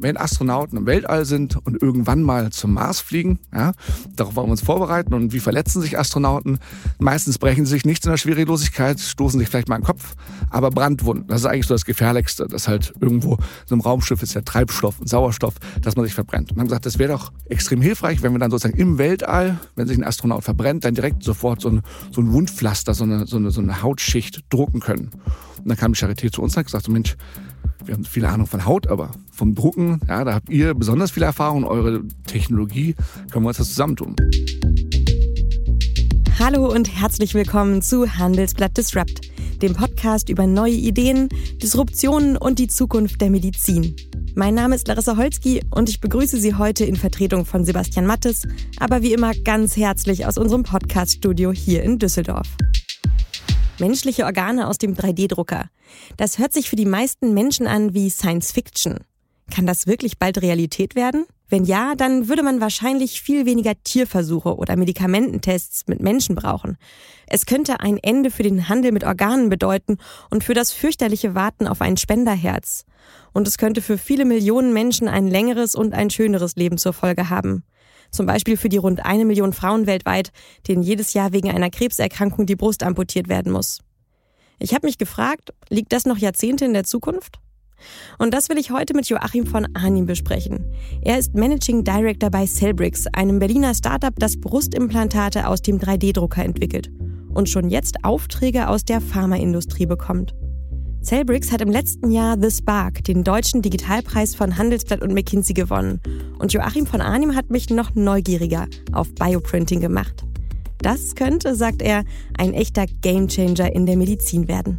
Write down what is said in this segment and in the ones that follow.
wenn Astronauten im Weltall sind und irgendwann mal zum Mars fliegen, ja, darauf wollen wir uns vorbereiten. Und wie verletzen sich Astronauten? Meistens brechen sie sich nichts in der Schwerelosigkeit, stoßen sich vielleicht mal im Kopf, aber Brandwunden, das ist eigentlich so das Gefährlichste, dass halt irgendwo so ein Raumschiff ist ja Treibstoff und Sauerstoff, dass man sich verbrennt. Und haben gesagt, das wäre doch extrem hilfreich, wenn wir dann sozusagen im Weltall, wenn sich ein Astronaut verbrennt, dann direkt sofort so ein, so ein Wundpflaster, so eine, so, eine, so eine Hautschicht drucken können. Und dann kam die Charité zu uns und hat gesagt, so Mensch, wir haben viele Ahnung von Haut, aber vom Drucken, ja, da habt ihr besonders viel Erfahrung. Eure Technologie können wir uns das zusammentun. Hallo und herzlich willkommen zu Handelsblatt Disrupt, dem Podcast über neue Ideen, Disruptionen und die Zukunft der Medizin. Mein Name ist Larissa Holzki und ich begrüße Sie heute in Vertretung von Sebastian Mattes, aber wie immer ganz herzlich aus unserem Podcaststudio hier in Düsseldorf. Menschliche Organe aus dem 3D-Drucker. Das hört sich für die meisten Menschen an wie Science Fiction. Kann das wirklich bald Realität werden? Wenn ja, dann würde man wahrscheinlich viel weniger Tierversuche oder Medikamententests mit Menschen brauchen. Es könnte ein Ende für den Handel mit Organen bedeuten und für das fürchterliche Warten auf ein Spenderherz. Und es könnte für viele Millionen Menschen ein längeres und ein schöneres Leben zur Folge haben. Zum Beispiel für die rund eine Million Frauen weltweit, denen jedes Jahr wegen einer Krebserkrankung die Brust amputiert werden muss. Ich habe mich gefragt, liegt das noch Jahrzehnte in der Zukunft? Und das will ich heute mit Joachim von Arnim besprechen. Er ist Managing Director bei Cellbrix, einem Berliner Startup, das Brustimplantate aus dem 3D-Drucker entwickelt und schon jetzt Aufträge aus der Pharmaindustrie bekommt. Cellbrix hat im letzten Jahr The Spark, den deutschen Digitalpreis von Handelsblatt und McKinsey gewonnen. Und Joachim von Arnim hat mich noch neugieriger auf Bioprinting gemacht. Das könnte, sagt er, ein echter Gamechanger in der Medizin werden.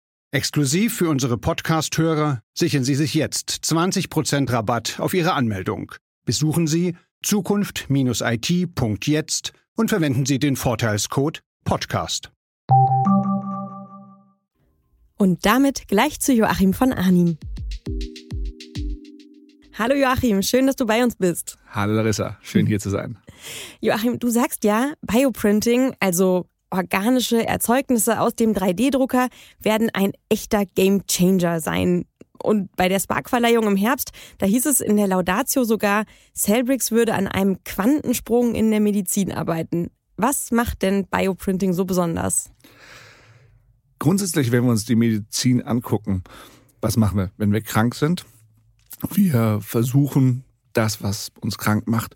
Exklusiv für unsere Podcast-Hörer sichern Sie sich jetzt 20% Rabatt auf Ihre Anmeldung. Besuchen Sie zukunft-it.jetzt und verwenden Sie den Vorteilscode Podcast. Und damit gleich zu Joachim von Arnim. Hallo Joachim, schön, dass du bei uns bist. Hallo Larissa, schön hier zu sein. Joachim, du sagst ja, Bioprinting, also organische Erzeugnisse aus dem 3D-Drucker, werden ein echter Game Changer sein. Und bei der Spark-Verleihung im Herbst, da hieß es in der Laudatio sogar, Cellbrix würde an einem Quantensprung in der Medizin arbeiten. Was macht denn Bioprinting so besonders? Grundsätzlich, wenn wir uns die Medizin angucken, was machen wir, wenn wir krank sind? Wir versuchen, das, was uns krank macht,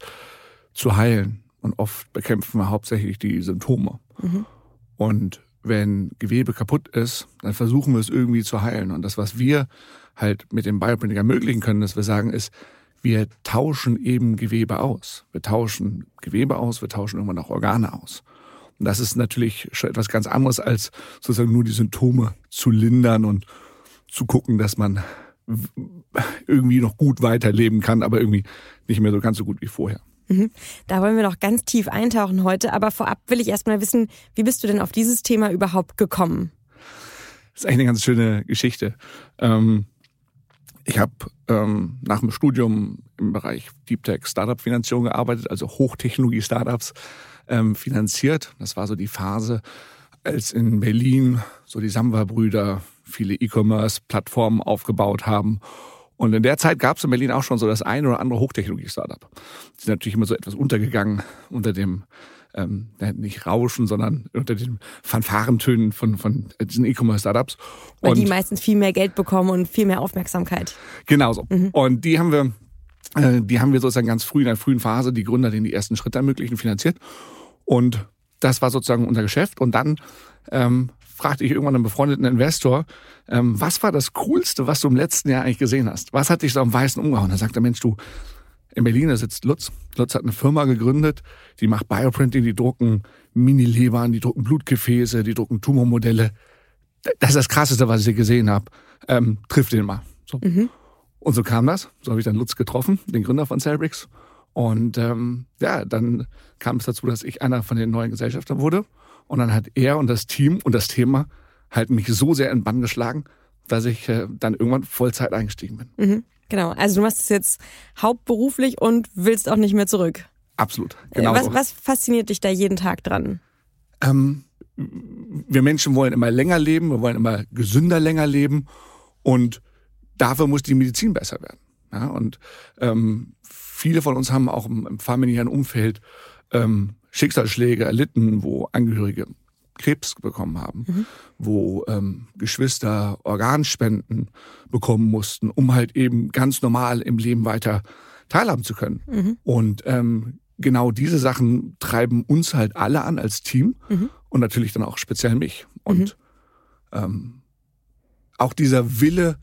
zu heilen. Und oft bekämpfen wir hauptsächlich die Symptome. Mhm. Und wenn Gewebe kaputt ist, dann versuchen wir es irgendwie zu heilen. Und das, was wir halt mit dem Bioprinting ermöglichen können, dass wir sagen, ist, wir tauschen eben Gewebe aus. Wir tauschen Gewebe aus, wir tauschen irgendwann auch Organe aus. Und das ist natürlich schon etwas ganz anderes, als sozusagen nur die Symptome zu lindern und zu gucken, dass man irgendwie noch gut weiterleben kann, aber irgendwie nicht mehr so ganz so gut wie vorher. Mhm. Da wollen wir noch ganz tief eintauchen heute, aber vorab will ich erstmal wissen, wie bist du denn auf dieses Thema überhaupt gekommen? Das ist eigentlich eine ganz schöne Geschichte. Ähm, ich habe ähm, nach dem Studium im Bereich Deep Tech Startup Finanzierung gearbeitet, also Hochtechnologie Startups ähm, finanziert. Das war so die Phase, als in Berlin so die Samba-Brüder viele E-Commerce-Plattformen aufgebaut haben. Und in der Zeit gab es in Berlin auch schon so das eine oder andere Hochtechnologie-Startup. Die sind natürlich immer so etwas untergegangen unter dem ähm, nicht Rauschen, sondern unter den Fanfarentönen von, von diesen E-Commerce-Startups. Weil und die meistens viel mehr Geld bekommen und viel mehr Aufmerksamkeit. Genau so. Mhm. Und die haben wir, äh, die haben wir sozusagen ganz früh in der frühen Phase die Gründer, denen die ersten Schritte ermöglichen, finanziert. Und das war sozusagen unser Geschäft. Und dann ähm, fragte ich irgendwann einen befreundeten Investor, ähm, was war das Coolste, was du im letzten Jahr eigentlich gesehen hast? Was hat dich so am Weißen umgehauen? Da sagte der Mensch, du, in Berlin, da sitzt Lutz. Lutz hat eine Firma gegründet, die macht Bioprinting, die drucken Mini-Lebern, die drucken Blutgefäße, die drucken Tumormodelle. das ist das Krasseste, was ich gesehen habe. Ähm, trifft den mal. So. Mhm. Und so kam das. So habe ich dann Lutz getroffen, den Gründer von Cellbricks. Und ähm, ja, dann kam es dazu, dass ich einer von den neuen Gesellschaftern wurde. Und dann hat er und das Team und das Thema halt mich so sehr in Bann geschlagen, dass ich äh, dann irgendwann Vollzeit eingestiegen bin. Mhm. Genau, also du machst es jetzt hauptberuflich und willst auch nicht mehr zurück. Absolut. Genau was, was fasziniert dich da jeden Tag dran? Ähm, wir Menschen wollen immer länger leben, wir wollen immer gesünder länger leben und dafür muss die Medizin besser werden. Ja, und ähm, viele von uns haben auch im, im familiären Umfeld ähm, Schicksalsschläge erlitten, wo Angehörige Krebs bekommen haben, mhm. wo ähm, Geschwister Organspenden bekommen mussten, um halt eben ganz normal im Leben weiter teilhaben zu können. Mhm. Und ähm, genau diese Sachen treiben uns halt alle an als Team mhm. und natürlich dann auch speziell mich. Und mhm. ähm, auch dieser Wille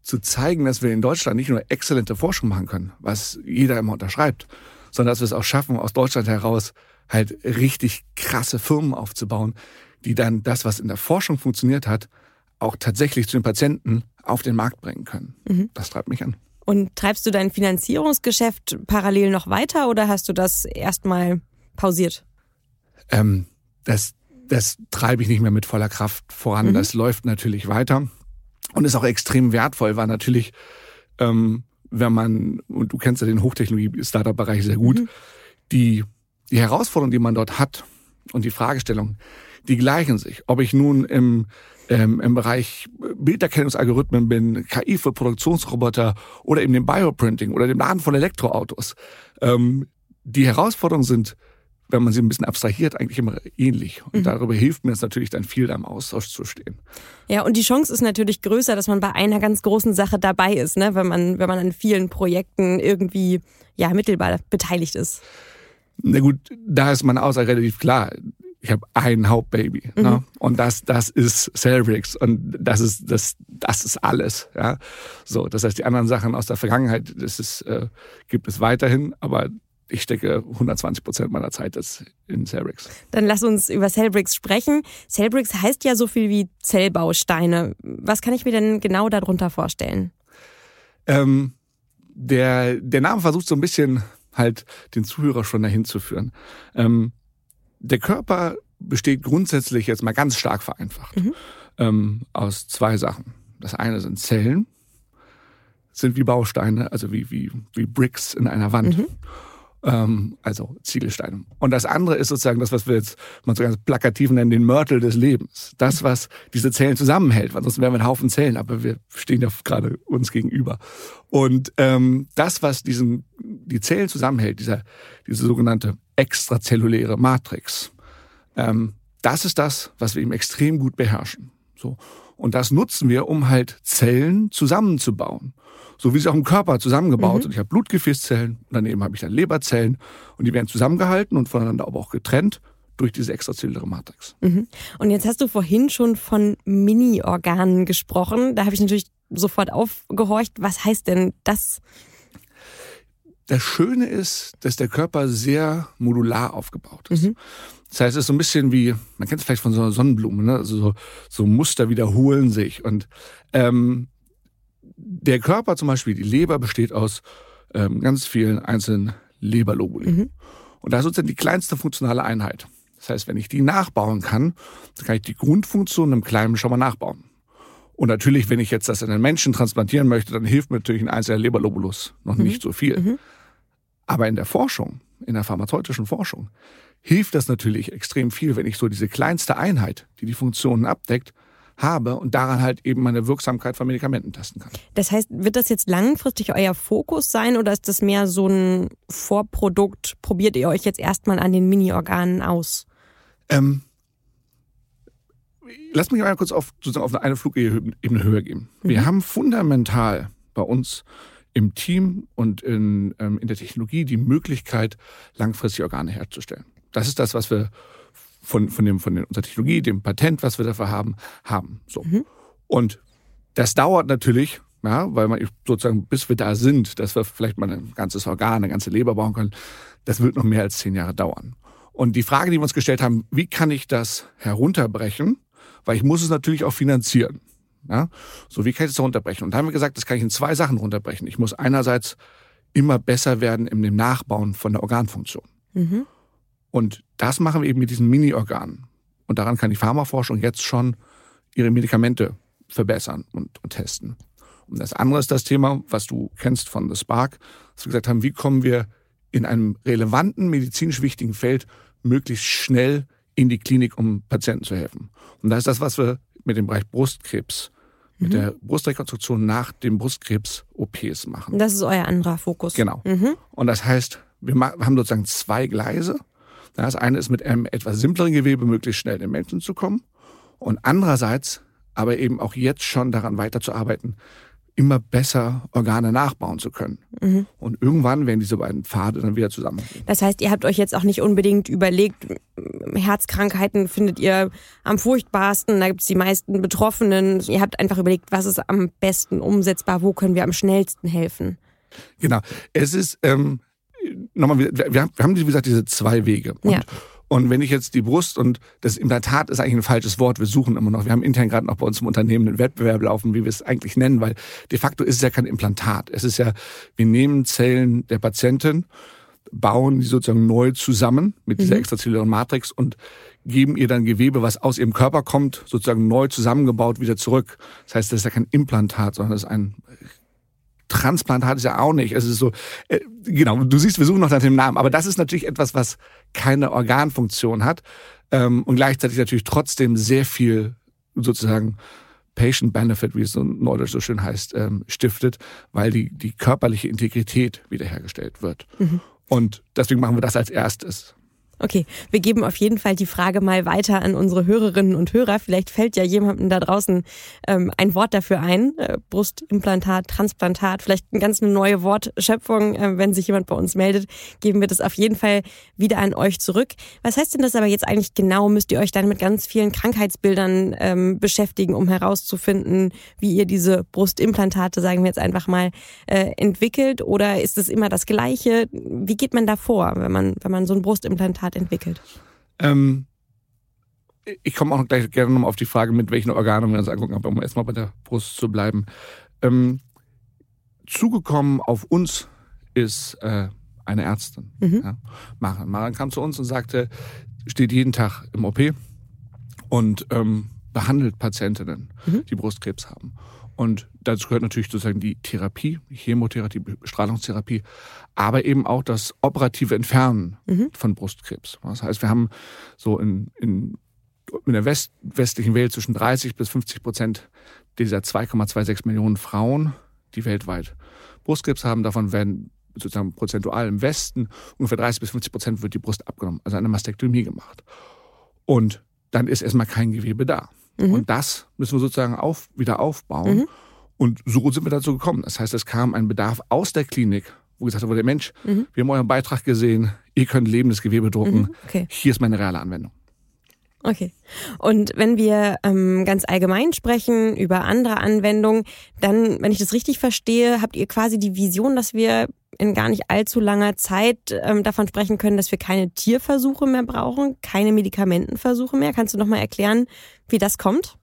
zu zeigen, dass wir in Deutschland nicht nur exzellente Forschung machen können, was jeder immer unterschreibt, sondern dass wir es auch schaffen, aus Deutschland heraus halt richtig krasse Firmen aufzubauen, die dann das, was in der Forschung funktioniert hat, auch tatsächlich zu den Patienten auf den Markt bringen können. Mhm. Das treibt mich an. Und treibst du dein Finanzierungsgeschäft parallel noch weiter oder hast du das erstmal pausiert? Ähm, das, das treibe ich nicht mehr mit voller Kraft voran. Mhm. Das läuft natürlich weiter und ist auch extrem wertvoll, weil natürlich, ähm, wenn man, und du kennst ja den Hochtechnologie-Startup-Bereich sehr gut, mhm. die die Herausforderung, die man dort hat und die Fragestellung, die gleichen sich. Ob ich nun im, ähm, im Bereich Bilderkennungsalgorithmen bin, KI für Produktionsroboter oder eben dem Bioprinting oder dem Laden von Elektroautos. Ähm, die Herausforderungen sind, wenn man sie ein bisschen abstrahiert, eigentlich immer ähnlich. Und mhm. darüber hilft mir es natürlich dann viel, da im Austausch zu stehen. Ja, und die Chance ist natürlich größer, dass man bei einer ganz großen Sache dabei ist, ne? wenn, man, wenn man an vielen Projekten irgendwie ja, mittelbar beteiligt ist. Na gut, da ist meine Aussage relativ klar. Ich habe ein Hauptbaby ne? mhm. ne? und das das ist Cellbricks und das ist das das ist alles ja so das heißt die anderen Sachen aus der Vergangenheit das ist äh, gibt es weiterhin aber ich stecke 120 Prozent meiner Zeit in Cellbricks. Dann lass uns über Cellbricks sprechen. Cellbricks heißt ja so viel wie Zellbausteine. Was kann ich mir denn genau darunter vorstellen? Ähm, der, der Name versucht so ein bisschen halt den Zuhörer schon dahin zu führen. Ähm, der Körper besteht grundsätzlich jetzt mal ganz stark vereinfacht mhm. ähm, aus zwei Sachen. Das eine sind Zellen, sind wie Bausteine, also wie, wie, wie Bricks in einer Wand. Mhm. Ähm, also Ziegelsteine. Und das andere ist sozusagen das, was wir jetzt mal so ganz plakativ nennen, den Mörtel des Lebens. Das, was diese Zellen zusammenhält. Weil sonst wären wir ein Haufen Zellen, aber wir stehen ja gerade uns gegenüber. Und ähm, das, was diesen, die Zellen zusammenhält, dieser, diese sogenannte extrazelluläre Matrix, ähm, das ist das, was wir eben extrem gut beherrschen. So. Und das nutzen wir, um halt Zellen zusammenzubauen so wie sie auch im Körper zusammengebaut mhm. sind. Ich habe Blutgefäßzellen, daneben habe ich dann Leberzellen und die werden zusammengehalten und voneinander aber auch getrennt durch diese extrazelluläre Matrix. Mhm. Und jetzt hast du vorhin schon von Mini-Organen gesprochen. Da habe ich natürlich sofort aufgehorcht. Was heißt denn das? Das Schöne ist, dass der Körper sehr modular aufgebaut ist. Mhm. Das heißt, es ist so ein bisschen wie, man kennt es vielleicht von so einer Sonnenblume, ne? also so, so Muster wiederholen sich. Und ähm, der Körper zum Beispiel, die Leber besteht aus ähm, ganz vielen einzelnen Leberlobuli. Mhm. Und das ist sozusagen die kleinste funktionale Einheit. Das heißt, wenn ich die nachbauen kann, dann kann ich die Grundfunktion im Kleinen schon mal nachbauen. Und natürlich, wenn ich jetzt das in einen Menschen transplantieren möchte, dann hilft mir natürlich ein einzelner Leberlobulus noch mhm. nicht so viel. Mhm. Aber in der Forschung, in der pharmazeutischen Forschung, hilft das natürlich extrem viel, wenn ich so diese kleinste Einheit, die die Funktionen abdeckt, habe und daran halt eben meine Wirksamkeit von Medikamenten testen kann. Das heißt, wird das jetzt langfristig euer Fokus sein oder ist das mehr so ein Vorprodukt? Probiert ihr euch jetzt erstmal an den Mini-Organen aus? Ähm, lass mich mal kurz auf, sozusagen auf eine Flugebene höher gehen. Wir mhm. haben fundamental bei uns im Team und in, ähm, in der Technologie die Möglichkeit, langfristig Organe herzustellen. Das ist das, was wir von, von, dem, von unserer Technologie, dem Patent, was wir dafür haben, haben. So. Mhm. Und das dauert natürlich, ja, weil man sozusagen, bis wir da sind, dass wir vielleicht mal ein ganzes Organ, eine ganze Leber bauen können, das wird noch mehr als zehn Jahre dauern. Und die Frage, die wir uns gestellt haben, wie kann ich das herunterbrechen, weil ich muss es natürlich auch finanzieren. Ja? So, wie kann ich das runterbrechen? Und da haben wir gesagt, das kann ich in zwei Sachen runterbrechen. Ich muss einerseits immer besser werden in dem Nachbauen von der Organfunktion. Mhm. Und das machen wir eben mit diesen Mini-Organen. Und daran kann die Pharmaforschung jetzt schon ihre Medikamente verbessern und, und testen. Und das andere ist das Thema, was du kennst von The Spark, dass wir gesagt haben, wie kommen wir in einem relevanten, medizinisch wichtigen Feld möglichst schnell in die Klinik, um Patienten zu helfen. Und das ist das, was wir mit dem Bereich Brustkrebs, mhm. mit der Brustrekonstruktion nach dem Brustkrebs-OPs machen. Das ist euer anderer Fokus. Genau. Mhm. Und das heißt, wir haben sozusagen zwei Gleise. Das eine ist mit einem etwas simpleren Gewebe möglichst schnell in den Menschen zu kommen. Und andererseits aber eben auch jetzt schon daran weiterzuarbeiten, immer besser Organe nachbauen zu können. Mhm. Und irgendwann werden diese beiden Pfade dann wieder zusammen. Das heißt, ihr habt euch jetzt auch nicht unbedingt überlegt, Herzkrankheiten findet ihr am furchtbarsten, da gibt es die meisten Betroffenen. Ihr habt einfach überlegt, was ist am besten umsetzbar, wo können wir am schnellsten helfen. Genau. Es ist, ähm, nochmal, wir, wir haben, wie gesagt, diese zwei Wege. Und, ja. Und wenn ich jetzt die Brust und das Implantat ist eigentlich ein falsches Wort, wir suchen immer noch. Wir haben intern gerade noch bei uns im Unternehmen einen Wettbewerb laufen, wie wir es eigentlich nennen, weil de facto ist es ja kein Implantat. Es ist ja, wir nehmen Zellen der Patientin, bauen die sozusagen neu zusammen mit dieser mhm. extrazellulären Matrix und geben ihr dann Gewebe, was aus ihrem Körper kommt, sozusagen neu zusammengebaut wieder zurück. Das heißt, das ist ja kein Implantat, sondern das ist ein Transplantat ist ja auch nicht. Es ist so, äh, genau, du siehst, wir suchen noch nach dem Namen, aber das ist natürlich etwas, was keine Organfunktion hat ähm, und gleichzeitig natürlich trotzdem sehr viel sozusagen Patient Benefit, wie es so neudeutsch so schön heißt, ähm, stiftet, weil die, die körperliche Integrität wiederhergestellt wird. Mhm. Und deswegen machen wir das als erstes. Okay, wir geben auf jeden Fall die Frage mal weiter an unsere Hörerinnen und Hörer. Vielleicht fällt ja jemandem da draußen ähm, ein Wort dafür ein. Äh, Brustimplantat, Transplantat, vielleicht eine ganz neue Wortschöpfung. Äh, wenn sich jemand bei uns meldet, geben wir das auf jeden Fall wieder an euch zurück. Was heißt denn das aber jetzt eigentlich genau? Müsst ihr euch dann mit ganz vielen Krankheitsbildern ähm, beschäftigen, um herauszufinden, wie ihr diese Brustimplantate, sagen wir jetzt einfach mal, äh, entwickelt? Oder ist es immer das Gleiche? Wie geht man da vor, wenn man, wenn man so ein Brustimplantat Art entwickelt? Ähm, ich komme auch gleich gerne nochmal auf die Frage, mit welchen Organen wir uns angucken, aber um erstmal bei der Brust zu bleiben. Ähm, zugekommen auf uns ist äh, eine Ärztin. Mhm. Ja, Maren. Maren kam zu uns und sagte, steht jeden Tag im OP und ähm, behandelt Patientinnen, mhm. die Brustkrebs haben. Und dazu gehört natürlich sozusagen die Therapie, Chemotherapie, Strahlungstherapie, aber eben auch das operative Entfernen mhm. von Brustkrebs. Das heißt, wir haben so in, in, in der West, westlichen Welt zwischen 30 bis 50 Prozent dieser 2,26 Millionen Frauen, die weltweit Brustkrebs haben. Davon werden sozusagen prozentual im Westen ungefähr 30 bis 50 Prozent wird die Brust abgenommen, also eine Mastektomie gemacht. Und dann ist erstmal kein Gewebe da. Mhm. Und das müssen wir sozusagen auf, wieder aufbauen. Mhm. Und so sind wir dazu gekommen. Das heißt, es kam ein Bedarf aus der Klinik, wo gesagt wurde, Mensch, mhm. wir haben euren Beitrag gesehen, ihr könnt lebendes Gewebe drucken. Mhm. Okay. Hier ist meine reale Anwendung. Okay. Und wenn wir ähm, ganz allgemein sprechen über andere Anwendungen, dann, wenn ich das richtig verstehe, habt ihr quasi die Vision, dass wir in gar nicht allzu langer Zeit ähm, davon sprechen können, dass wir keine Tierversuche mehr brauchen, keine Medikamentenversuche mehr. Kannst du noch mal erklären, wie das kommt?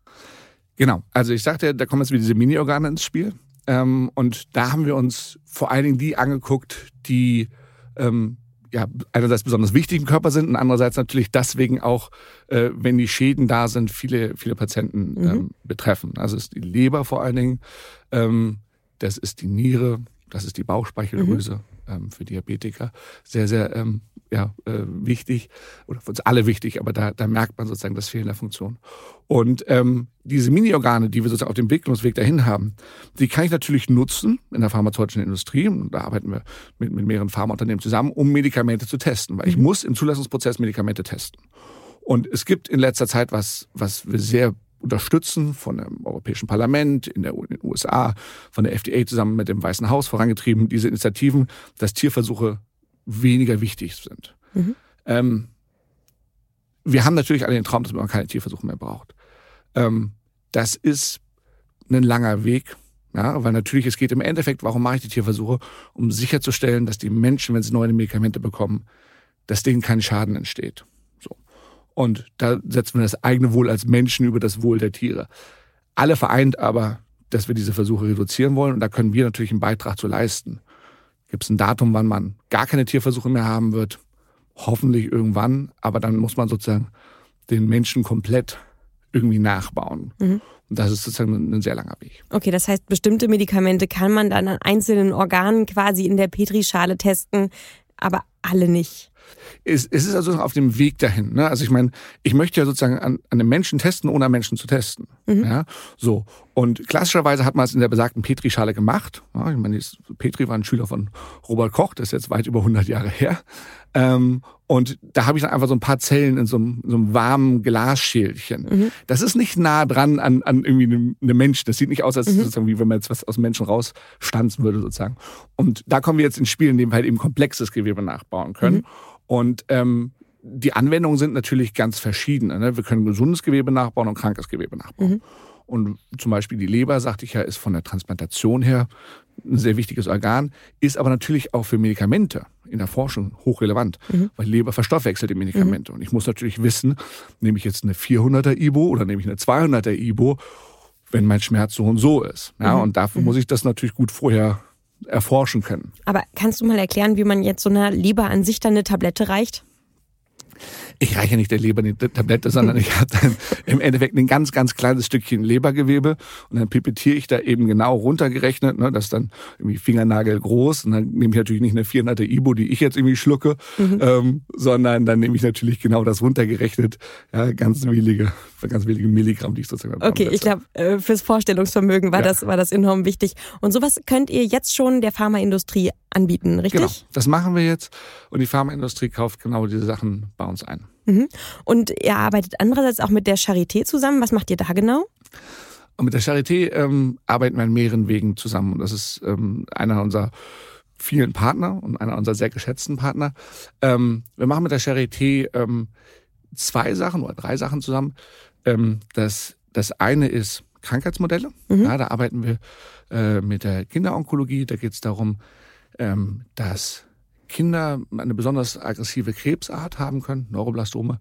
Genau. Also ich sagte, da kommen jetzt wieder diese Mini-Organe ins Spiel. Ähm, und da haben wir uns vor allen Dingen die angeguckt, die ähm, ja, einerseits besonders wichtig im Körper sind und andererseits natürlich deswegen auch, äh, wenn die Schäden da sind, viele, viele Patienten mhm. ähm, betreffen. Also ist die Leber vor allen Dingen, ähm, das ist die Niere, das ist die Bauchspeicheldrüse mhm. ähm, für Diabetiker. Sehr, sehr ähm, ja, äh, wichtig oder für uns alle wichtig, aber da, da merkt man sozusagen das Fehlen der Funktion. Und ähm, diese Mini-Organe, die wir sozusagen auf dem Entwicklungsweg dahin haben, die kann ich natürlich nutzen in der pharmazeutischen Industrie. Und da arbeiten wir mit, mit mehreren Pharmaunternehmen zusammen, um Medikamente zu testen, weil ich mhm. muss im Zulassungsprozess Medikamente testen. Und es gibt in letzter Zeit was, was wir sehr unterstützen von dem Europäischen Parlament, in, der, in den USA, von der FDA zusammen mit dem Weißen Haus vorangetrieben, diese Initiativen, dass Tierversuche weniger wichtig sind. Mhm. Ähm, wir haben natürlich alle den Traum, dass man keine Tierversuche mehr braucht. Ähm, das ist ein langer Weg, ja, weil natürlich es geht im Endeffekt, warum mache ich die Tierversuche, um sicherzustellen, dass die Menschen, wenn sie neue Medikamente bekommen, dass denen kein Schaden entsteht. Und da setzen wir das eigene Wohl als Menschen über das Wohl der Tiere. Alle vereint aber, dass wir diese Versuche reduzieren wollen und da können wir natürlich einen Beitrag zu leisten. Gibt es ein Datum, wann man gar keine Tierversuche mehr haben wird? Hoffentlich irgendwann, aber dann muss man sozusagen den Menschen komplett irgendwie nachbauen. Mhm. Und das ist sozusagen ein sehr langer Weg. Okay, das heißt, bestimmte Medikamente kann man dann an einzelnen Organen quasi in der Petrischale testen, aber alle nicht. Es, ist also auf dem Weg dahin. Ne? Also ich meine, ich möchte ja sozusagen an, an einem Menschen testen, ohne an Menschen zu testen. Mhm. Ja, so. Und klassischerweise hat man es in der besagten Petrischale gemacht. Ja, ich meine, Petri war ein Schüler von Robert Koch, das ist jetzt weit über 100 Jahre her. Ähm, und da habe ich dann einfach so ein paar Zellen in so einem, so einem warmen Glasschälchen. Mhm. Das ist nicht nah dran an, an irgendwie einem, einem Menschen. Das sieht nicht aus, als mhm. sozusagen wie wenn man jetzt was aus dem Menschen rausstanzen würde sozusagen. Und da kommen wir jetzt ins Spiel, indem wir halt eben komplexes Gewebe nachbauen können. Mhm. Und ähm, die Anwendungen sind natürlich ganz verschiedene. Ne? Wir können gesundes Gewebe nachbauen und krankes Gewebe nachbauen. Mhm. Und zum Beispiel die Leber, sagte ich ja, ist von der Transplantation her ein sehr wichtiges Organ, ist aber natürlich auch für Medikamente in der Forschung hochrelevant, mhm. weil Leber verstoffwechselt die Medikamente. Mhm. Und ich muss natürlich wissen, nehme ich jetzt eine 400er Ibo oder nehme ich eine 200er Ibo, wenn mein Schmerz so und so ist. Ja, mhm. Und dafür muss ich das natürlich gut vorher erforschen können. Aber kannst du mal erklären, wie man jetzt so einer Leber an sich dann eine Tablette reicht? Ich reiche nicht der Leber eine Tablette, sondern ich habe dann im Endeffekt ein ganz, ganz kleines Stückchen Lebergewebe und dann pipettiere ich da eben genau runtergerechnet, ne, das ist dann irgendwie Fingernagel groß und dann nehme ich natürlich nicht eine 400er Ibo, die ich jetzt irgendwie schlucke, mhm. ähm, sondern dann nehme ich natürlich genau das runtergerechnet, ja, ganz wenige, ganz wenige Milligramm, die ich sozusagen Okay, ich glaube, äh, fürs Vorstellungsvermögen war ja. das, war das enorm wichtig. Und sowas könnt ihr jetzt schon der Pharmaindustrie anbieten, richtig? Genau, das machen wir jetzt und die Pharmaindustrie kauft genau diese Sachen bei uns ein. Mhm. Und ihr arbeitet andererseits auch mit der Charité zusammen. Was macht ihr da genau? Und mit der Charité ähm, arbeiten wir in mehreren Wegen zusammen. Und das ist ähm, einer unserer vielen Partner und einer unserer sehr geschätzten Partner. Ähm, wir machen mit der Charité ähm, zwei Sachen oder drei Sachen zusammen. Ähm, das, das eine ist Krankheitsmodelle. Mhm. Ja, da arbeiten wir äh, mit der Kinderonkologie. Da geht es darum, ähm, dass Kinder eine besonders aggressive Krebsart haben können, Neuroblastome.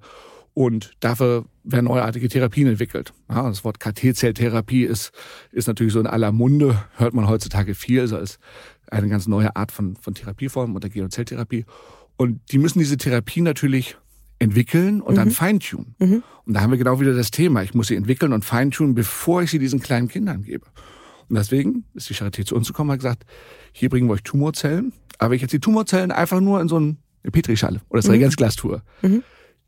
Und dafür werden neuartige Therapien entwickelt. Ja, das Wort KT-Zelltherapie ist, ist natürlich so in aller Munde, hört man heutzutage viel, also als eine ganz neue Art von, von Therapieform unter Genozelltherapie. Und die müssen diese Therapie natürlich entwickeln und mhm. dann feintunen. Mhm. Und da haben wir genau wieder das Thema. Ich muss sie entwickeln und feintunen, bevor ich sie diesen kleinen Kindern gebe. Und deswegen ist die Charité zu uns gekommen und hat gesagt, hier bringen wir euch Tumorzellen aber wenn ich jetzt die Tumorzellen einfach nur in so eine Petrischale oder das mhm. Reagenzglas tue, mhm.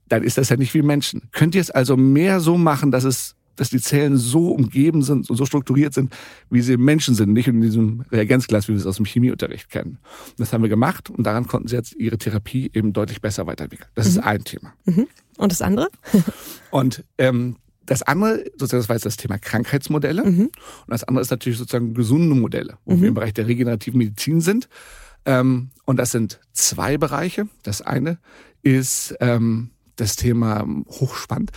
dann ist das ja nicht wie Menschen. Könnt ihr es also mehr so machen, dass es dass die Zellen so umgeben sind und so strukturiert sind, wie sie Menschen sind, nicht in diesem Reagenzglas, wie wir es aus dem Chemieunterricht kennen. Und das haben wir gemacht und daran konnten sie jetzt ihre Therapie eben deutlich besser weiterentwickeln. Das mhm. ist ein Thema. Mhm. Und das andere? und ähm, das andere, sozusagen, das war jetzt das Thema Krankheitsmodelle. Mhm. Und das andere ist natürlich sozusagen gesunde Modelle, wo wir mhm. im Bereich der regenerativen Medizin sind. Ähm, und das sind zwei Bereiche. Das eine ist ähm, das Thema hochspannend,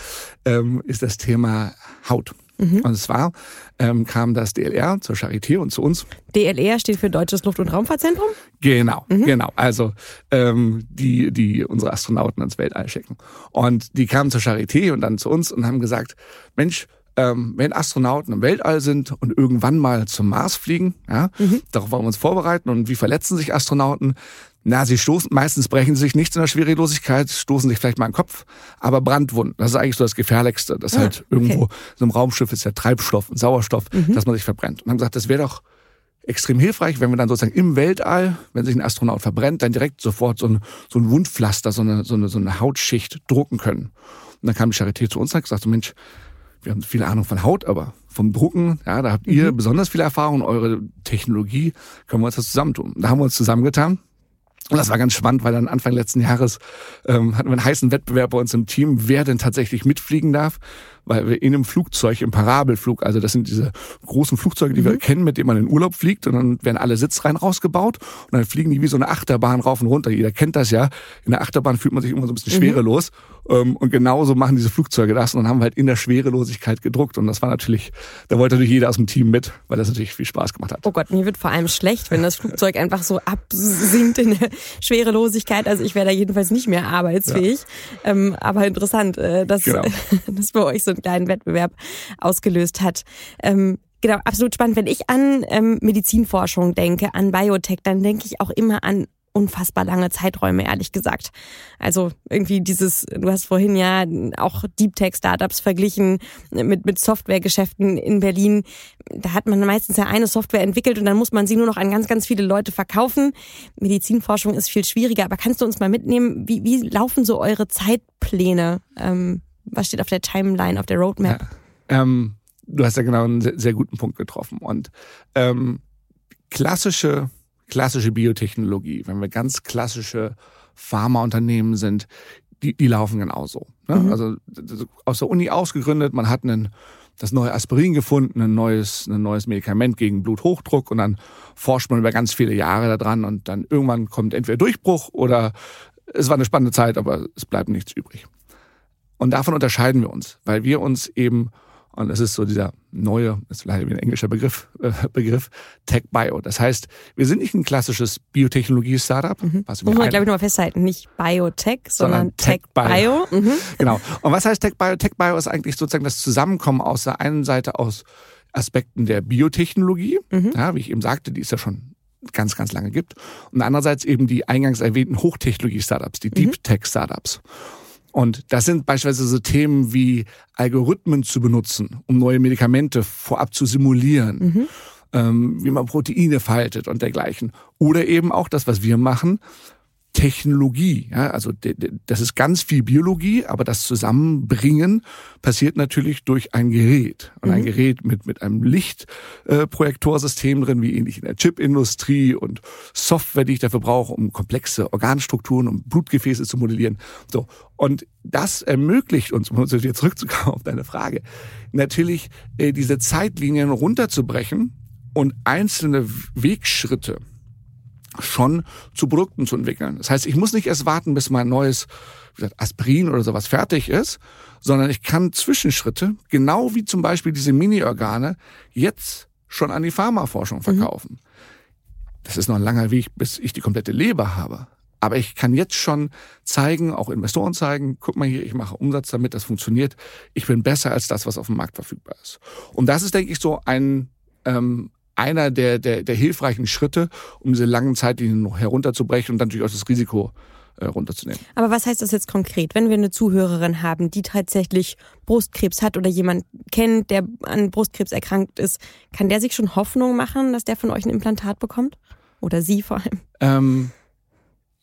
ähm, ist das Thema Haut. Mhm. Und zwar ähm, kam das DLR zur Charité und zu uns. DLR steht für Deutsches Luft- und Raumfahrtzentrum? Genau, mhm. genau. Also ähm, die, die unsere Astronauten ins Weltall schicken. Und die kamen zur Charité und dann zu uns und haben gesagt, Mensch, ähm, wenn Astronauten im Weltall sind und irgendwann mal zum Mars fliegen, ja, mhm. darauf wollen wir uns vorbereiten. Und wie verletzen sich Astronauten? Na, sie stoßen, meistens brechen sie sich nichts in der Schwerelosigkeit, stoßen sich vielleicht mal den Kopf, aber Brandwunden, das ist eigentlich so das Gefährlichste. Das ah, halt irgendwo, okay. so einem Raumschiff ist ja Treibstoff und Sauerstoff, mhm. dass man sich verbrennt. Und haben gesagt, das wäre doch extrem hilfreich, wenn wir dann sozusagen im Weltall, wenn sich ein Astronaut verbrennt, dann direkt sofort so ein, so ein Wundpflaster, so eine, so, eine, so eine Hautschicht drucken können. Und dann kam die Charité zu uns und hat gesagt, so Mensch, wir haben viele Ahnung von Haut, aber vom Drucken, ja, da habt ihr mhm. besonders viel Erfahrung, eure Technologie, können wir uns das zusammentun. Da haben wir uns zusammengetan. Und das war ganz spannend, weil dann Anfang letzten Jahres ähm, hatten wir einen heißen Wettbewerb bei uns im Team, wer denn tatsächlich mitfliegen darf, weil wir in einem Flugzeug, im Parabelflug, also das sind diese großen Flugzeuge, die mhm. wir kennen, mit denen man in Urlaub fliegt und dann werden alle Sitzreihen rausgebaut und dann fliegen die wie so eine Achterbahn rauf und runter. Jeder kennt das ja. In der Achterbahn fühlt man sich immer so ein bisschen mhm. schwerelos ähm, und genauso machen diese Flugzeuge das und dann haben wir halt in der Schwerelosigkeit gedruckt und das war natürlich, da wollte natürlich jeder aus dem Team mit, weil das natürlich viel Spaß gemacht hat. Oh Gott, mir wird vor allem schlecht, wenn das Flugzeug einfach so absinkt in der Schwerelosigkeit. Also ich wäre da jedenfalls nicht mehr arbeitsfähig. Ja. Ähm, aber interessant, äh, dass genau. das bei euch so einen kleinen Wettbewerb ausgelöst hat. Ähm, Genau, absolut spannend. Wenn ich an ähm, Medizinforschung denke, an Biotech, dann denke ich auch immer an unfassbar lange Zeiträume, ehrlich gesagt. Also irgendwie dieses, du hast vorhin ja auch Deep Tech Startups verglichen mit, mit Softwaregeschäften in Berlin. Da hat man meistens ja eine Software entwickelt und dann muss man sie nur noch an ganz, ganz viele Leute verkaufen. Medizinforschung ist viel schwieriger, aber kannst du uns mal mitnehmen, wie, wie laufen so eure Zeitpläne? Ähm, was steht auf der Timeline, auf der Roadmap? Ja, ähm, du hast ja genau einen sehr, sehr guten Punkt getroffen. Und ähm, klassische klassische Biotechnologie, wenn wir ganz klassische Pharmaunternehmen sind, die, die laufen genauso. Ne? Mhm. Also aus der Uni ausgegründet, man hat einen, das neue Aspirin gefunden, ein neues, ein neues Medikament gegen Bluthochdruck und dann forscht man über ganz viele Jahre daran und dann irgendwann kommt entweder Durchbruch oder es war eine spannende Zeit, aber es bleibt nichts übrig. Und davon unterscheiden wir uns, weil wir uns eben und es ist so dieser neue, ist leider wie ein englischer Begriff, äh, Begriff, Tech Bio. Das heißt, wir sind nicht ein klassisches Biotechnologie-Startup. Mhm. Muss man, glaube ich, nochmal festhalten. Nicht Biotech, sondern, sondern Tech, Bio. Bio. Mhm. Genau. Und was heißt Tech Bio? Tech Bio ist eigentlich sozusagen das Zusammenkommen aus der einen Seite aus Aspekten der Biotechnologie, mhm. ja, wie ich eben sagte, die ist ja schon ganz, ganz lange gibt. Und andererseits eben die eingangs erwähnten Hochtechnologie-Startups, die Deep mhm. Und das sind beispielsweise so Themen wie Algorithmen zu benutzen, um neue Medikamente vorab zu simulieren. Mhm. Ähm, wie man Proteine faltet und dergleichen. Oder eben auch das, was wir machen, Technologie. Ja, also das ist ganz viel Biologie, aber das Zusammenbringen passiert natürlich durch ein Gerät. Und ein mhm. Gerät mit, mit einem Lichtprojektorsystem drin, wie ähnlich in der Chipindustrie und Software, die ich dafür brauche, um komplexe Organstrukturen und Blutgefäße zu modellieren. So. Und das ermöglicht uns, um uns wieder zurückzukommen auf deine Frage, natürlich äh, diese Zeitlinien runterzubrechen und einzelne Wegschritte schon zu Produkten zu entwickeln. Das heißt, ich muss nicht erst warten, bis mein neues gesagt, Aspirin oder sowas fertig ist, sondern ich kann Zwischenschritte, genau wie zum Beispiel diese Mini-Organe, jetzt schon an die Pharmaforschung mhm. verkaufen. Mhm. Das ist noch ein langer Weg, bis ich die komplette Leber habe. Aber ich kann jetzt schon zeigen, auch Investoren zeigen, guck mal hier, ich mache Umsatz damit, das funktioniert. Ich bin besser als das, was auf dem Markt verfügbar ist. Und das ist, denke ich, so ein, ähm, einer der, der, der hilfreichen Schritte, um diese langen Zeitlinien herunterzubrechen und natürlich auch das Risiko äh, runterzunehmen. Aber was heißt das jetzt konkret, wenn wir eine Zuhörerin haben, die tatsächlich Brustkrebs hat oder jemand kennt, der an Brustkrebs erkrankt ist, kann der sich schon Hoffnung machen, dass der von euch ein Implantat bekommt? Oder sie vor allem? Ähm,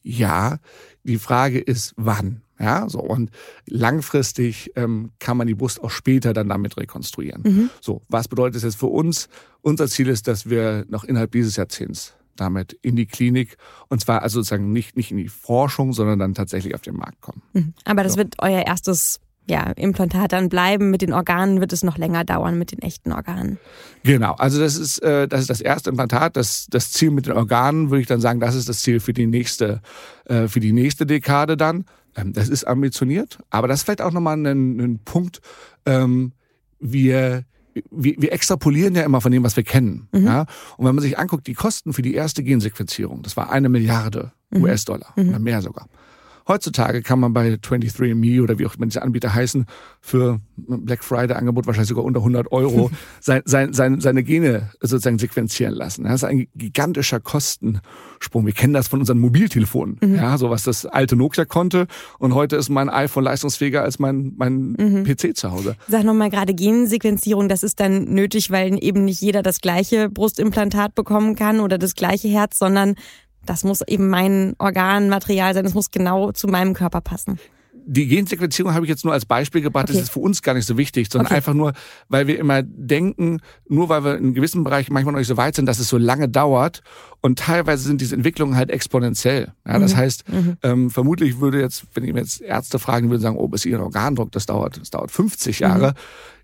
ja, die Frage ist, wann? Ja, so und langfristig ähm, kann man die Brust auch später dann damit rekonstruieren. Mhm. So, was bedeutet das jetzt für uns? Unser Ziel ist, dass wir noch innerhalb dieses Jahrzehnts damit in die Klinik und zwar also sozusagen nicht nicht in die Forschung, sondern dann tatsächlich auf den Markt kommen. Mhm. Aber das so. wird euer erstes ja, Implantat dann bleiben. Mit den Organen wird es noch länger dauern, mit den echten Organen. Genau, also das ist, äh, das ist das erste Implantat. Das, das Ziel mit den Organen, würde ich dann sagen, das ist das Ziel für die nächste, äh, für die nächste Dekade dann. Ähm, das ist ambitioniert, aber das ist vielleicht auch nochmal ein, ein Punkt. Ähm, wir, wir, wir extrapolieren ja immer von dem, was wir kennen. Mhm. Ja? Und wenn man sich anguckt, die Kosten für die erste Gensequenzierung, das war eine Milliarde mhm. US-Dollar mhm. oder mehr sogar. Heutzutage kann man bei 23andMe oder wie auch immer diese Anbieter heißen, für Black Friday Angebot wahrscheinlich sogar unter 100 Euro sein, sein, sein, seine Gene sozusagen sequenzieren lassen. Das ist ein gigantischer Kostensprung. Wir kennen das von unseren Mobiltelefonen. Mhm. Ja, so was das alte Nokia konnte. Und heute ist mein iPhone leistungsfähiger als mein, mein mhm. PC zu Hause. Sag nochmal gerade Gensequenzierung, das ist dann nötig, weil eben nicht jeder das gleiche Brustimplantat bekommen kann oder das gleiche Herz, sondern das muss eben mein Organmaterial sein, das muss genau zu meinem Körper passen. die Gensequenzierung habe ich jetzt nur als Beispiel gebracht. Okay. Das ist für uns gar nicht so wichtig, sondern okay. einfach nur, weil wir immer denken, nur weil wir in gewissen Bereichen manchmal noch nicht so weit sind, dass es so lange dauert. Und teilweise sind diese Entwicklungen halt exponentiell. Ja, das mhm. heißt, mhm. ähm, vermutlich würde jetzt, wenn ich mir jetzt Ärzte fragen würde, sagen, oh, bis ihr Organdruck, das dauert, das dauert 50 Jahre. Mhm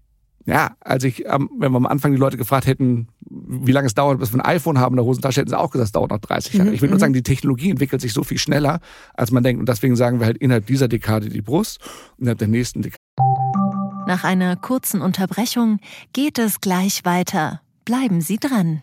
ja, als ich, wenn wir am Anfang die Leute gefragt hätten, wie lange es dauert, bis wir ein iPhone haben in der Hosentasche, hätten sie auch gesagt, es dauert noch 30 Jahre. Mhm. Ich will nur mhm. sagen, die Technologie entwickelt sich so viel schneller, als man denkt. Und deswegen sagen wir halt innerhalb dieser Dekade die Brust und innerhalb der nächsten Dekade. Nach einer kurzen Unterbrechung geht es gleich weiter. Bleiben Sie dran.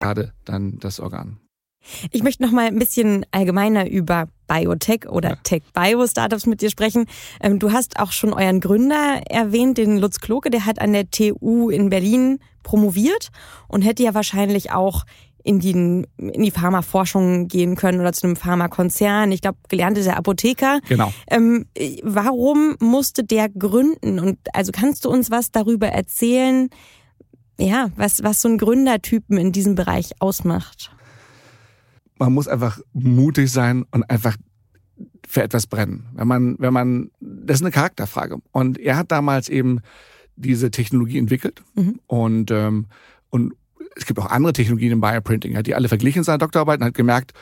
gerade dann das Organ. Ich möchte noch mal ein bisschen allgemeiner über Biotech oder ja. Tech-Bio-Startups mit dir sprechen. Ähm, du hast auch schon euren Gründer erwähnt, den Lutz Kloke, der hat an der TU in Berlin promoviert und hätte ja wahrscheinlich auch in die, in die Pharmaforschung gehen können oder zu einem Pharmakonzern. Ich glaube, gelernt ist er Apotheker. Genau. Ähm, warum musste der gründen? Und also kannst du uns was darüber erzählen, ja, was, was so ein Gründertypen in diesem Bereich ausmacht. Man muss einfach mutig sein und einfach für etwas brennen. Wenn man, wenn man, das ist eine Charakterfrage. Und er hat damals eben diese Technologie entwickelt mhm. und, ähm, und es gibt auch andere Technologien im Bioprinting. Er hat die alle verglichen in seiner Doktorarbeit und hat gemerkt,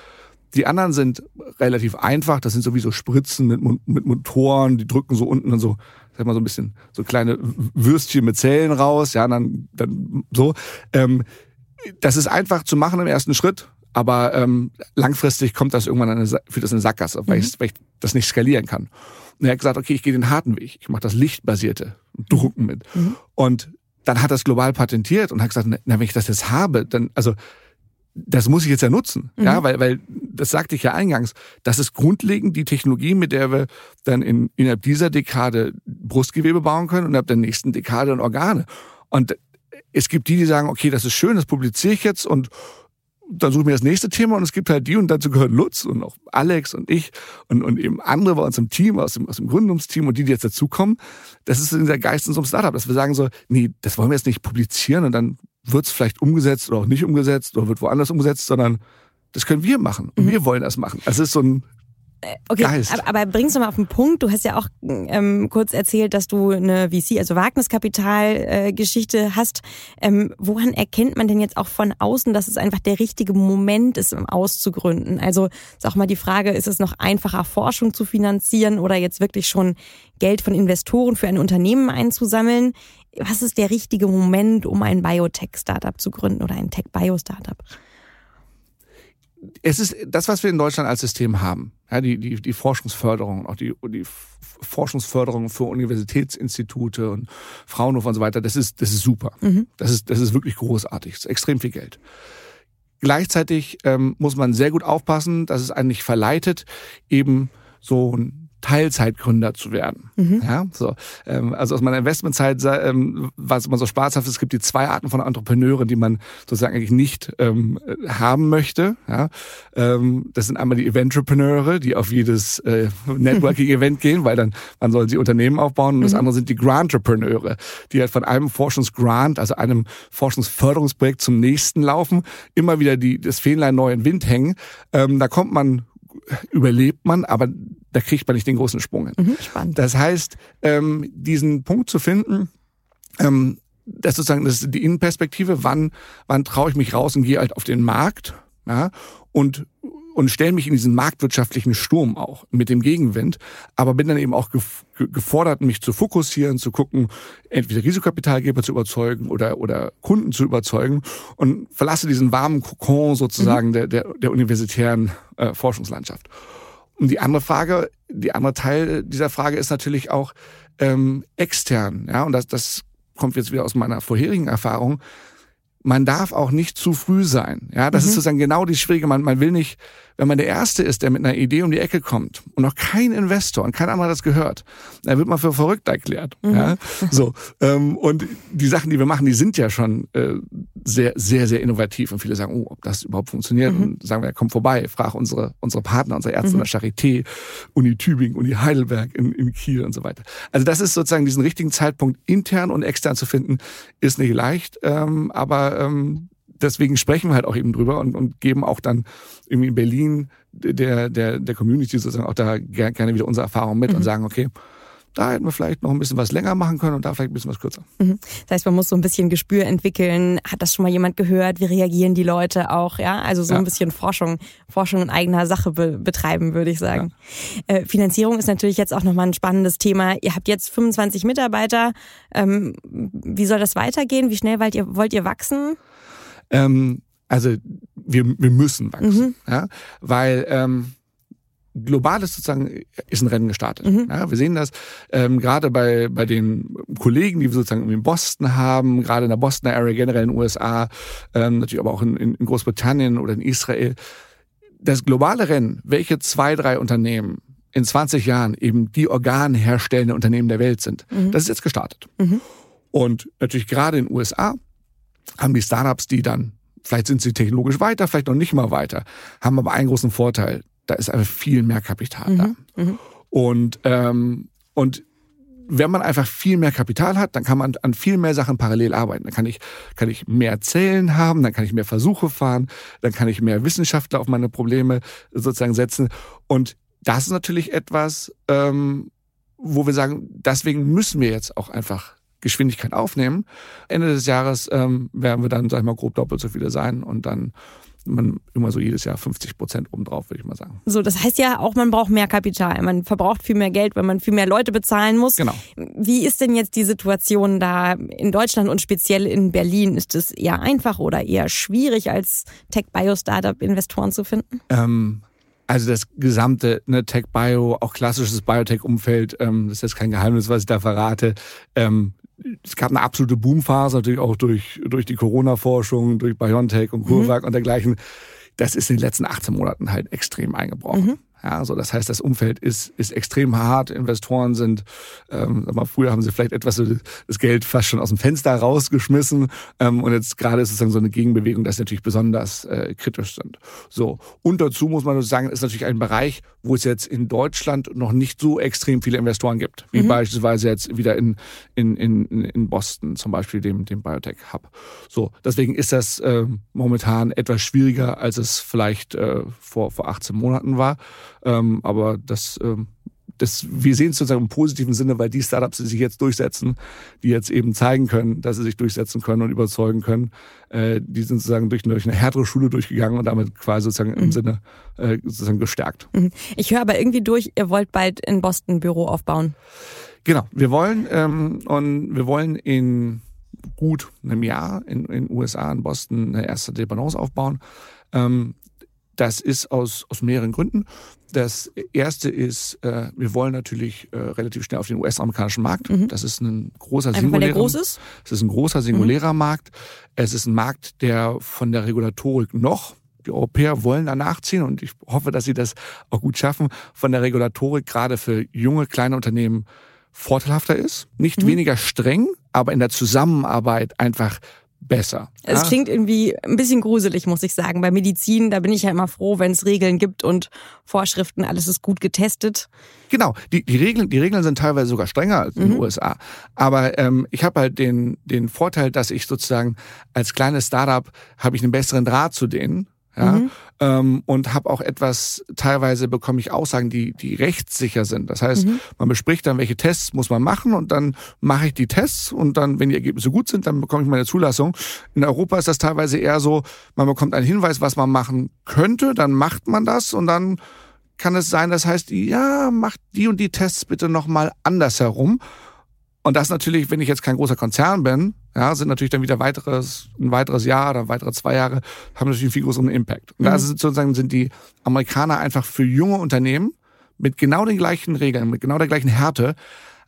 die anderen sind relativ einfach. Das sind sowieso Spritzen mit, mit Motoren, die drücken so unten und so sag mal so ein bisschen so kleine Würstchen mit Zellen raus, ja, dann, dann so. Ähm, das ist einfach zu machen im ersten Schritt, aber ähm, langfristig kommt das irgendwann eine, für das eine Sackgasse, weil, mhm. ich, weil ich das nicht skalieren kann. Und er hat gesagt, okay, ich gehe den harten Weg, ich mache das lichtbasierte Drucken mit. Mhm. Und dann hat er es global patentiert und hat gesagt, na, wenn ich das jetzt habe, dann, also das muss ich jetzt ja nutzen, mhm. ja, weil, weil das sagte ich ja eingangs, das ist grundlegend die Technologie, mit der wir dann in, innerhalb dieser Dekade Brustgewebe bauen können und innerhalb der nächsten Dekade dann Organe. Und es gibt die, die sagen, okay, das ist schön, das publiziere ich jetzt und dann suche ich mir das nächste Thema und es gibt halt die und dazu gehören Lutz und auch Alex und ich und, und eben andere bei uns im Team, aus dem, aus dem Gründungsteam und die, die jetzt dazukommen. Das ist in der Geist in so einem Startup, dass wir sagen so, nee, das wollen wir jetzt nicht publizieren und dann wird es vielleicht umgesetzt oder auch nicht umgesetzt oder wird woanders umgesetzt, sondern das können wir machen und mhm. wir wollen das machen. Also es ist so ein äh, Okay, Geist. aber, aber bringst du mal auf den Punkt. Du hast ja auch ähm, kurz erzählt, dass du eine VC, also Wagniskapital-Geschichte äh, hast. Ähm, woran erkennt man denn jetzt auch von außen, dass es einfach der richtige Moment ist, um auszugründen? Also ist auch mal die Frage, ist es noch einfacher, Forschung zu finanzieren oder jetzt wirklich schon Geld von Investoren für ein Unternehmen einzusammeln? was ist der richtige Moment, um ein Biotech-Startup zu gründen oder ein Tech-Bio-Startup? Es ist das, was wir in Deutschland als System haben. Ja, die, die, die Forschungsförderung, auch die, die Forschungsförderung für Universitätsinstitute und Fraunhofer und so weiter, das ist, das ist super. Mhm. Das, ist, das ist wirklich großartig. Das ist extrem viel Geld. Gleichzeitig ähm, muss man sehr gut aufpassen, dass es einen nicht verleitet, eben so ein Teilzeitgründer zu werden. Mhm. Ja, so. Ähm, also aus meiner Investmentzeit ähm, war es immer so spaßhaft, es gibt die zwei Arten von Entrepreneuren, die man sozusagen eigentlich nicht ähm, haben möchte. Ja, ähm, das sind einmal die Eventrepreneure, die auf jedes äh, Networking-Event gehen, weil dann man soll sie Unternehmen aufbauen. Und das mhm. andere sind die Grantrepreneure, die halt von einem Forschungsgrant, also einem Forschungsförderungsprojekt zum nächsten laufen, immer wieder die, das Fähnlein neu in Wind hängen. Ähm, da kommt man überlebt man, aber da kriegt man nicht den großen Sprung hin. Mhm, spannend. Das heißt, ähm, diesen Punkt zu finden, ähm, das sozusagen das ist die Innenperspektive, wann, wann traue ich mich raus und gehe halt auf den Markt ja, und und stelle mich in diesen marktwirtschaftlichen Sturm auch mit dem Gegenwind, aber bin dann eben auch gefordert, mich zu fokussieren, zu gucken, entweder Risikokapitalgeber zu überzeugen oder, oder Kunden zu überzeugen und verlasse diesen warmen Kokon sozusagen mhm. der, der, der universitären äh, Forschungslandschaft. Und die andere Frage, die andere Teil dieser Frage ist natürlich auch ähm, extern, ja, und das, das kommt jetzt wieder aus meiner vorherigen Erfahrung man darf auch nicht zu früh sein. Ja, das mhm. ist sozusagen genau die Schwierige. Man, man will nicht, wenn man der Erste ist, der mit einer Idee um die Ecke kommt und noch kein Investor und kein anderer das gehört, dann wird man für verrückt erklärt. Mhm. Ja, so ähm, und die Sachen, die wir machen, die sind ja schon äh, sehr, sehr, sehr innovativ und viele sagen, oh, ob das überhaupt funktioniert mhm. und sagen wir, komm vorbei, frag unsere unsere Partner, unsere Ärzte mhm. der Charité, Uni Tübingen, Uni Heidelberg in, in Kiel und so weiter. Also das ist sozusagen diesen richtigen Zeitpunkt intern und extern zu finden, ist nicht leicht, ähm, aber ähm, deswegen sprechen wir halt auch eben drüber und, und geben auch dann irgendwie in Berlin der, der, der Community sozusagen auch da gerne wieder unsere Erfahrung mit mhm. und sagen, okay, da hätten wir vielleicht noch ein bisschen was länger machen können und da vielleicht ein bisschen was kürzer. Mhm. Das heißt, man muss so ein bisschen Gespür entwickeln. Hat das schon mal jemand gehört? Wie reagieren die Leute auch? Ja, also so ja. ein bisschen Forschung, Forschung in eigener Sache be betreiben, würde ich sagen. Ja. Äh, Finanzierung ist natürlich jetzt auch nochmal ein spannendes Thema. Ihr habt jetzt 25 Mitarbeiter. Ähm, wie soll das weitergehen? Wie schnell wollt ihr, wollt ihr wachsen? Ähm, also wir, wir müssen wachsen, mhm. ja, weil ähm, global ist sozusagen ist ein Rennen gestartet. Mhm. Ja, wir sehen das ähm, gerade bei bei den Kollegen, die wir sozusagen in Boston haben, gerade in der Boston Area, generell in den USA, ähm, natürlich aber auch in, in Großbritannien oder in Israel. Das globale Rennen, welche zwei, drei Unternehmen in 20 Jahren eben die organherstellenden Unternehmen der Welt sind, mhm. das ist jetzt gestartet. Mhm. Und natürlich gerade in den USA haben die Startups, die dann, vielleicht sind sie technologisch weiter, vielleicht noch nicht mal weiter, haben aber einen großen Vorteil. Da ist einfach viel mehr Kapital mhm. da. Mhm. Und, ähm, und wenn man einfach viel mehr Kapital hat, dann kann man an viel mehr Sachen parallel arbeiten. Dann kann ich, kann ich mehr Zellen haben, dann kann ich mehr Versuche fahren, dann kann ich mehr Wissenschaftler auf meine Probleme sozusagen setzen. Und das ist natürlich etwas, ähm, wo wir sagen, deswegen müssen wir jetzt auch einfach Geschwindigkeit aufnehmen. Ende des Jahres ähm, werden wir dann, sag ich mal, grob doppelt so viele sein und dann man immer so jedes Jahr 50 Prozent obendrauf, würde ich mal sagen. So, das heißt ja auch, man braucht mehr Kapital. Man verbraucht viel mehr Geld, weil man viel mehr Leute bezahlen muss. Genau. Wie ist denn jetzt die Situation da in Deutschland und speziell in Berlin? Ist es eher einfach oder eher schwierig, als Tech-Bio-Startup-Investoren zu finden? Ähm, also das gesamte ne, Tech-Bio, auch klassisches Biotech-Umfeld, ähm, das ist jetzt kein Geheimnis, was ich da verrate, ähm, es gab eine absolute Boomphase, natürlich auch durch, durch die Corona-Forschung, durch BioNTech und CureVac mhm. und dergleichen. Das ist in den letzten 18 Monaten halt extrem eingebrochen. Mhm. Ja, so das heißt, das Umfeld ist, ist extrem hart. Investoren sind, ähm, sag mal, früher haben sie vielleicht etwas das Geld fast schon aus dem Fenster rausgeschmissen. Ähm, und jetzt gerade ist es dann so eine Gegenbewegung, dass sie natürlich besonders äh, kritisch sind. So. Und dazu muss man sagen, ist natürlich ein Bereich, wo es jetzt in Deutschland noch nicht so extrem viele Investoren gibt, wie mhm. beispielsweise jetzt wieder in, in, in, in Boston, zum Beispiel dem, dem Biotech Hub. So, deswegen ist das äh, momentan etwas schwieriger, als es vielleicht äh, vor, vor 18 Monaten war. Ähm, aber das, ähm, das, wir sehen es sozusagen im positiven Sinne, weil die Startups, die sich jetzt durchsetzen, die jetzt eben zeigen können, dass sie sich durchsetzen können und überzeugen können, äh, die sind sozusagen durch, durch eine härtere Schule durchgegangen und damit quasi sozusagen mhm. im Sinne äh, sozusagen gestärkt. Mhm. Ich höre aber irgendwie durch, ihr wollt bald in Boston ein Büro aufbauen. Genau, wir wollen ähm, und wir wollen in gut einem Jahr in den USA, in Boston, eine erste Dependance aufbauen. Ähm, das ist aus, aus mehreren Gründen. Das erste ist, äh, wir wollen natürlich äh, relativ schnell auf den US-amerikanischen Markt. Mhm. Das ist ein großer Einfach singulärer. Groß ist? Es ist ein großer singulärer mhm. Markt. Es ist ein Markt, der von der Regulatorik noch die Europäer wollen da nachziehen und ich hoffe, dass sie das auch gut schaffen, von der Regulatorik gerade für junge, kleine Unternehmen vorteilhafter ist. Nicht mhm. weniger streng, aber in der Zusammenarbeit einfach besser. Es ja? klingt irgendwie ein bisschen gruselig, muss ich sagen. Bei Medizin, da bin ich ja immer froh, wenn es Regeln gibt und Vorschriften, alles ist gut getestet. Genau, die, die, Regeln, die Regeln sind teilweise sogar strenger als in den mhm. USA. Aber ähm, ich habe halt den, den Vorteil, dass ich sozusagen als kleines Startup habe ich einen besseren Draht zu denen ja, mhm. ähm, und habe auch etwas, teilweise bekomme ich Aussagen, die, die rechtssicher sind. Das heißt, mhm. man bespricht dann, welche Tests muss man machen und dann mache ich die Tests und dann, wenn die Ergebnisse gut sind, dann bekomme ich meine Zulassung. In Europa ist das teilweise eher so, man bekommt einen Hinweis, was man machen könnte, dann macht man das und dann kann es sein, das heißt, ja, macht die und die Tests bitte nochmal anders herum. Und das natürlich, wenn ich jetzt kein großer Konzern bin, ja, sind natürlich dann wieder weiteres, ein weiteres Jahr oder weitere zwei Jahre, haben natürlich einen viel größeren Impact. Und mhm. da sind sozusagen sind die Amerikaner einfach für junge Unternehmen mit genau den gleichen Regeln, mit genau der gleichen Härte,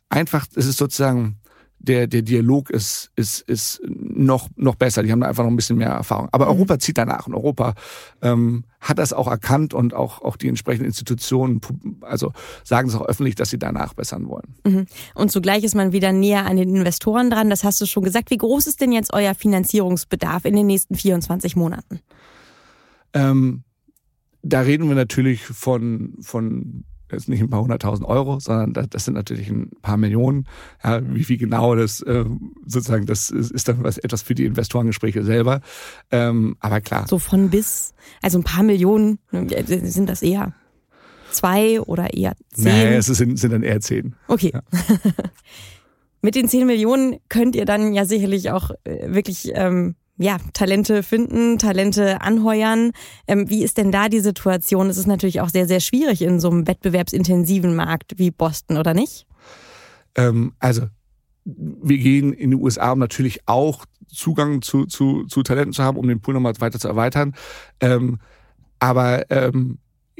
einfach, es ist sozusagen der, der Dialog ist, ist, ist noch, noch besser. Die haben da einfach noch ein bisschen mehr Erfahrung. Aber mhm. Europa zieht danach und Europa ähm, hat das auch erkannt und auch, auch die entsprechenden Institutionen, also sagen es auch öffentlich, dass sie danach bessern wollen. Mhm. Und zugleich ist man wieder näher an den Investoren dran. Das hast du schon gesagt. Wie groß ist denn jetzt euer Finanzierungsbedarf in den nächsten 24 Monaten? Ähm, da reden wir natürlich von, von jetzt nicht ein paar hunderttausend Euro, sondern das, sind natürlich ein paar Millionen. Ja, wie viel genau das äh, sozusagen, das ist, ist dann was etwas für die Investorengespräche selber. Ähm, aber klar. So von bis, also ein paar Millionen sind das eher zwei oder eher zehn? Nee, es sind, sind dann eher zehn. Okay. Ja. Mit den zehn Millionen könnt ihr dann ja sicherlich auch äh, wirklich ähm, ja, Talente finden, Talente anheuern. Ähm, wie ist denn da die Situation? Es ist natürlich auch sehr, sehr schwierig in so einem wettbewerbsintensiven Markt wie Boston, oder nicht? Ähm, also, wir gehen in die USA, um natürlich auch Zugang zu, zu, zu Talenten zu haben, um den Pool nochmal weiter zu erweitern. Ähm, aber ähm,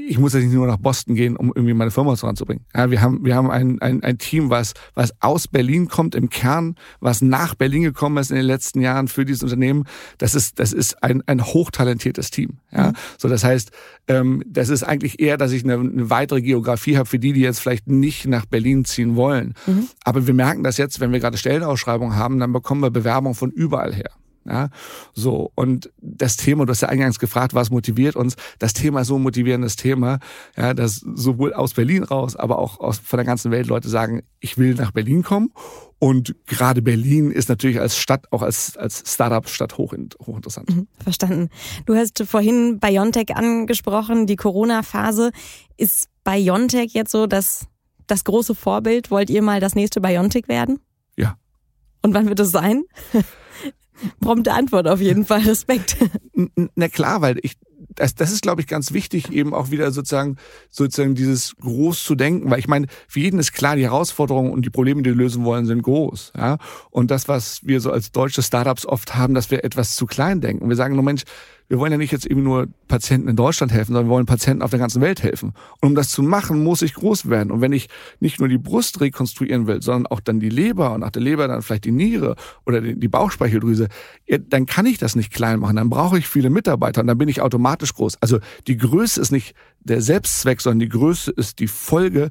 ich muss ja nicht nur nach Boston gehen, um irgendwie meine Firma voranzubringen. Ja, wir haben, wir haben ein, ein, ein Team, was, was aus Berlin kommt im Kern, was nach Berlin gekommen ist in den letzten Jahren für dieses Unternehmen. Das ist, das ist ein, ein hochtalentiertes Team. Ja, mhm. so das heißt, ähm, das ist eigentlich eher, dass ich eine, eine weitere Geografie habe für die, die jetzt vielleicht nicht nach Berlin ziehen wollen. Mhm. Aber wir merken das jetzt, wenn wir gerade Stellenausschreibungen haben, dann bekommen wir Bewerbungen von überall her. Ja, so. Und das Thema, du hast ja eingangs gefragt, was motiviert uns? Das Thema ist so ein motivierendes Thema, ja, dass sowohl aus Berlin raus, aber auch aus, von der ganzen Welt Leute sagen, ich will nach Berlin kommen. Und gerade Berlin ist natürlich als Stadt, auch als, als Startup-Stadt hoch, hochinteressant. Mhm, verstanden. Du hast vorhin Biontech angesprochen, die Corona-Phase. Ist Biontech jetzt so das, das große Vorbild? Wollt ihr mal das nächste Biontech werden? Ja. Und wann wird es sein? Prompte Antwort auf jeden Fall. Respekt. Na klar, weil ich, das, das ist, glaube ich, ganz wichtig, eben auch wieder sozusagen, sozusagen dieses groß zu denken, weil ich meine, für jeden ist klar, die Herausforderungen und die Probleme, die wir lösen wollen, sind groß. Ja? Und das, was wir so als deutsche Startups oft haben, dass wir etwas zu klein denken. Wir sagen nur, Mensch, wir wollen ja nicht jetzt eben nur Patienten in Deutschland helfen, sondern wir wollen Patienten auf der ganzen Welt helfen. Und um das zu machen, muss ich groß werden. Und wenn ich nicht nur die Brust rekonstruieren will, sondern auch dann die Leber und nach der Leber dann vielleicht die Niere oder die Bauchspeicheldrüse, dann kann ich das nicht klein machen. Dann brauche ich viele Mitarbeiter und dann bin ich automatisch groß. Also die Größe ist nicht der Selbstzweck, sondern die Größe ist die Folge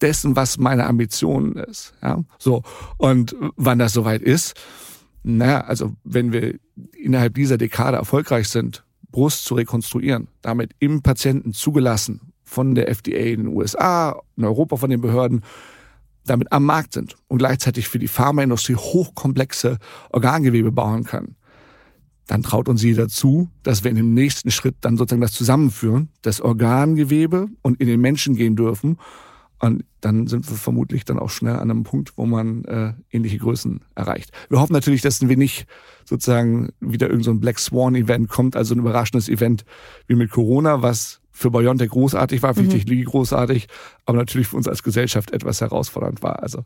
dessen, was meine Ambition ist. Ja, so. Und wann das soweit ist, naja, also wenn wir innerhalb dieser Dekade erfolgreich sind, Brust zu rekonstruieren, damit im Patienten zugelassen von der FDA in den USA, in Europa von den Behörden, damit am Markt sind und gleichzeitig für die Pharmaindustrie hochkomplexe Organgewebe bauen können, dann traut uns jeder zu, dass wir in dem nächsten Schritt dann sozusagen das zusammenführen, das Organgewebe und in den Menschen gehen dürfen und dann sind wir vermutlich dann auch schnell an einem Punkt, wo man äh, ähnliche Größen erreicht. Wir hoffen natürlich, dass wir nicht sozusagen wieder irgendein so Black Swan-Event kommt, also ein überraschendes Event wie mit Corona, was für BioNTech großartig war, für mhm. die Technologie großartig, aber natürlich für uns als Gesellschaft etwas herausfordernd war. Also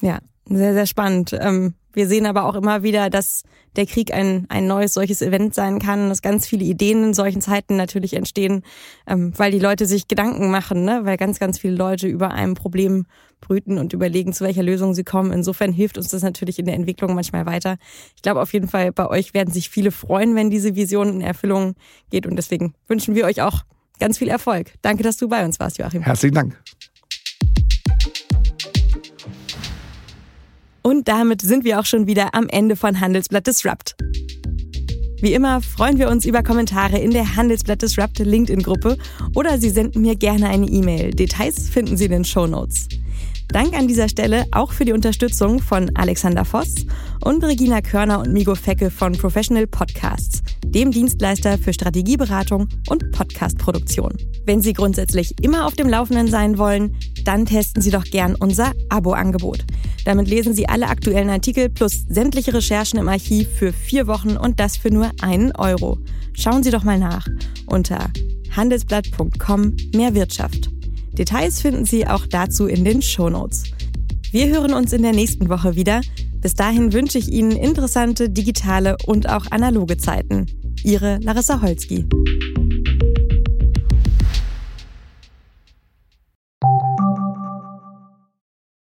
ja, sehr, sehr spannend. Ähm, wir sehen aber auch immer wieder, dass der Krieg ein, ein neues solches Event sein kann, dass ganz viele Ideen in solchen Zeiten natürlich entstehen, ähm, weil die Leute sich Gedanken machen, ne? weil ganz, ganz viele Leute über einem Problem brüten und überlegen, zu welcher Lösung sie kommen. Insofern hilft uns das natürlich in der Entwicklung manchmal weiter. Ich glaube auf jeden Fall, bei euch werden sich viele freuen, wenn diese Vision in Erfüllung geht und deswegen wünschen wir euch auch ganz viel Erfolg. Danke, dass du bei uns warst, Joachim. Herzlichen Dank. Und damit sind wir auch schon wieder am Ende von Handelsblatt Disrupt. Wie immer freuen wir uns über Kommentare in der Handelsblatt Disrupt LinkedIn-Gruppe oder Sie senden mir gerne eine E-Mail. Details finden Sie in den Show Notes. Dank an dieser Stelle auch für die Unterstützung von Alexander Voss und Regina Körner und Migo Fecke von Professional Podcasts, dem Dienstleister für Strategieberatung und Podcastproduktion. Wenn Sie grundsätzlich immer auf dem Laufenden sein wollen, dann testen Sie doch gern unser Abo-Angebot. Damit lesen Sie alle aktuellen Artikel plus sämtliche Recherchen im Archiv für vier Wochen und das für nur einen Euro. Schauen Sie doch mal nach unter handelsblatt.com mehr Wirtschaft. Details finden Sie auch dazu in den Shownotes. Wir hören uns in der nächsten Woche wieder. Bis dahin wünsche ich Ihnen interessante digitale und auch analoge Zeiten. Ihre Larissa Holzki.